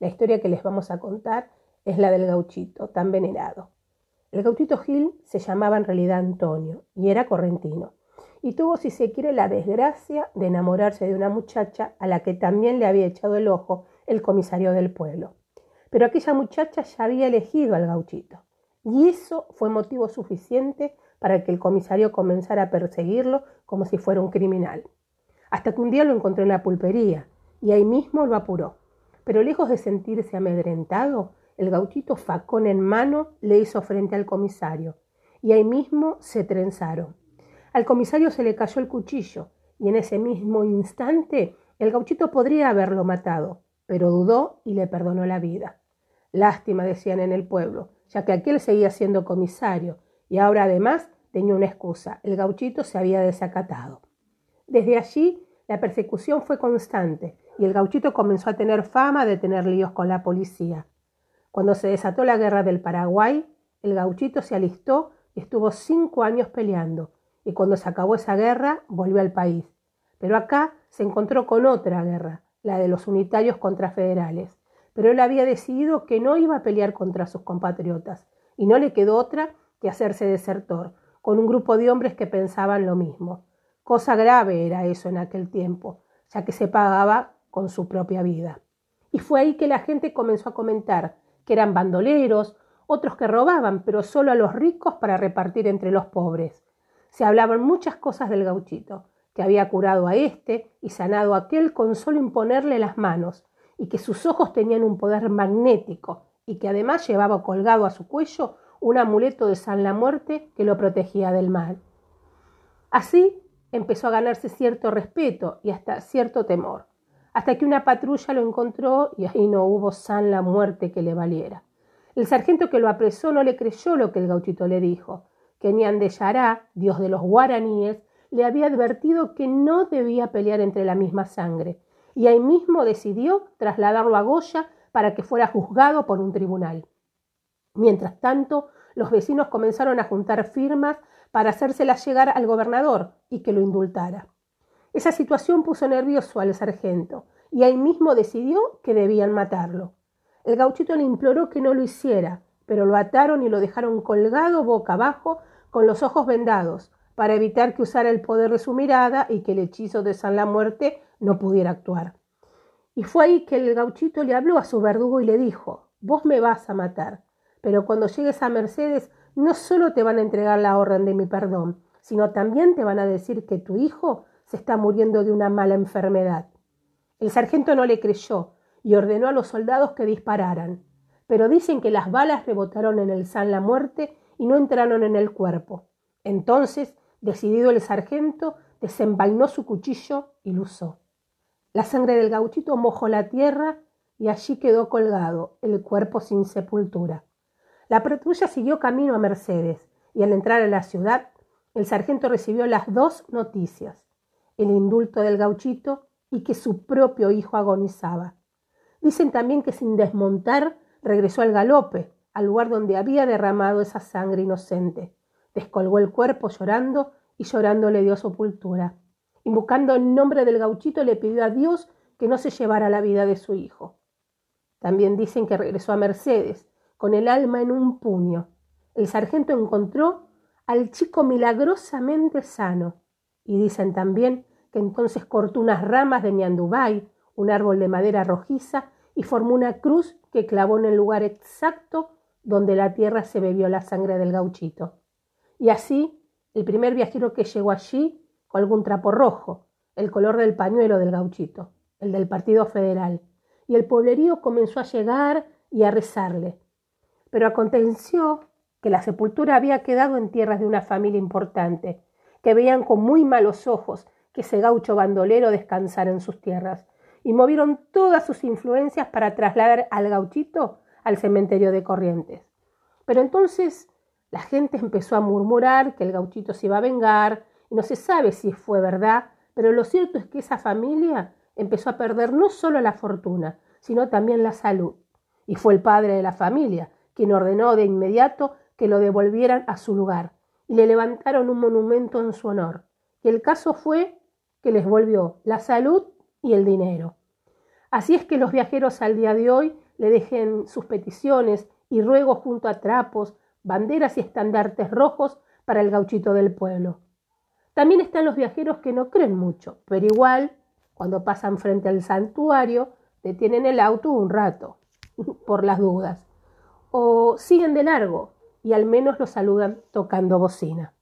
La historia que les vamos a contar es la del gauchito, tan venerado. El gauchito Gil se llamaba en realidad Antonio y era correntino. Y tuvo, si se quiere, la desgracia de enamorarse de una muchacha a la que también le había echado el ojo el comisario del pueblo. Pero aquella muchacha ya había elegido al gauchito. Y eso fue motivo suficiente para que el comisario comenzara a perseguirlo como si fuera un criminal. Hasta que un día lo encontró en la pulpería y ahí mismo lo apuró. Pero lejos de sentirse amedrentado, el gauchito facón en mano le hizo frente al comisario, y ahí mismo se trenzaron. Al comisario se le cayó el cuchillo, y en ese mismo instante el gauchito podría haberlo matado, pero dudó y le perdonó la vida. Lástima, decían en el pueblo, ya que aquel seguía siendo comisario, y ahora además tenía una excusa, el gauchito se había desacatado. Desde allí la persecución fue constante, y el gauchito comenzó a tener fama de tener líos con la policía. Cuando se desató la guerra del Paraguay, el gauchito se alistó y estuvo cinco años peleando, y cuando se acabó esa guerra volvió al país. Pero acá se encontró con otra guerra, la de los unitarios contra federales. Pero él había decidido que no iba a pelear contra sus compatriotas, y no le quedó otra que hacerse desertor, con un grupo de hombres que pensaban lo mismo. Cosa grave era eso en aquel tiempo, ya que se pagaba con su propia vida. Y fue ahí que la gente comenzó a comentar que eran bandoleros, otros que robaban, pero solo a los ricos para repartir entre los pobres. Se hablaban muchas cosas del gauchito, que había curado a éste y sanado a aquel con solo imponerle las manos, y que sus ojos tenían un poder magnético, y que además llevaba colgado a su cuello un amuleto de San la Muerte que lo protegía del mal. Así empezó a ganarse cierto respeto y hasta cierto temor hasta que una patrulla lo encontró y ahí no hubo san la muerte que le valiera. El sargento que lo apresó no le creyó lo que el gauchito le dijo, que Nian de Yará, dios de los guaraníes, le había advertido que no debía pelear entre la misma sangre, y ahí mismo decidió trasladarlo a Goya para que fuera juzgado por un tribunal. Mientras tanto, los vecinos comenzaron a juntar firmas para hacérselas llegar al gobernador y que lo indultara. Esa situación puso nervioso al sargento, y ahí mismo decidió que debían matarlo. El gauchito le imploró que no lo hiciera, pero lo ataron y lo dejaron colgado boca abajo con los ojos vendados, para evitar que usara el poder de su mirada y que el hechizo de San la Muerte no pudiera actuar. Y fue ahí que el gauchito le habló a su verdugo y le dijo, vos me vas a matar, pero cuando llegues a Mercedes no solo te van a entregar la orden de mi perdón, sino también te van a decir que tu hijo se está muriendo de una mala enfermedad. El sargento no le creyó y ordenó a los soldados que dispararan, pero dicen que las balas rebotaron en el San la muerte y no entraron en el cuerpo. Entonces, decidido el sargento, desenvainó su cuchillo y lo usó. La sangre del gauchito mojó la tierra y allí quedó colgado, el cuerpo sin sepultura. La patrulla siguió camino a Mercedes y al entrar a la ciudad, el sargento recibió las dos noticias el indulto del gauchito y que su propio hijo agonizaba. Dicen también que sin desmontar regresó al galope, al lugar donde había derramado esa sangre inocente. Descolgó el cuerpo llorando y llorando le dio sepultura. Invocando el nombre del gauchito le pidió a Dios que no se llevara la vida de su hijo. También dicen que regresó a Mercedes, con el alma en un puño. El sargento encontró al chico milagrosamente sano y dicen también que entonces cortó unas ramas de ñandubay, un árbol de madera rojiza, y formó una cruz que clavó en el lugar exacto donde la tierra se bebió la sangre del gauchito. Y así, el primer viajero que llegó allí colgó un trapo rojo, el color del pañuelo del gauchito, el del Partido Federal, y el pueblerío comenzó a llegar y a rezarle. Pero aconteció que la sepultura había quedado en tierras de una familia importante, que veían con muy malos ojos que ese gaucho bandolero descansara en sus tierras, y movieron todas sus influencias para trasladar al gauchito al cementerio de Corrientes. Pero entonces la gente empezó a murmurar que el gauchito se iba a vengar, y no se sabe si fue verdad, pero lo cierto es que esa familia empezó a perder no solo la fortuna, sino también la salud. Y fue el padre de la familia quien ordenó de inmediato que lo devolvieran a su lugar, y le levantaron un monumento en su honor. Y el caso fue que les volvió la salud y el dinero. Así es que los viajeros al día de hoy le dejen sus peticiones y ruegos junto a trapos, banderas y estandartes rojos para el gauchito del pueblo. También están los viajeros que no creen mucho, pero igual, cuando pasan frente al santuario, detienen el auto un rato, por las dudas, o siguen de largo y al menos lo saludan tocando bocina.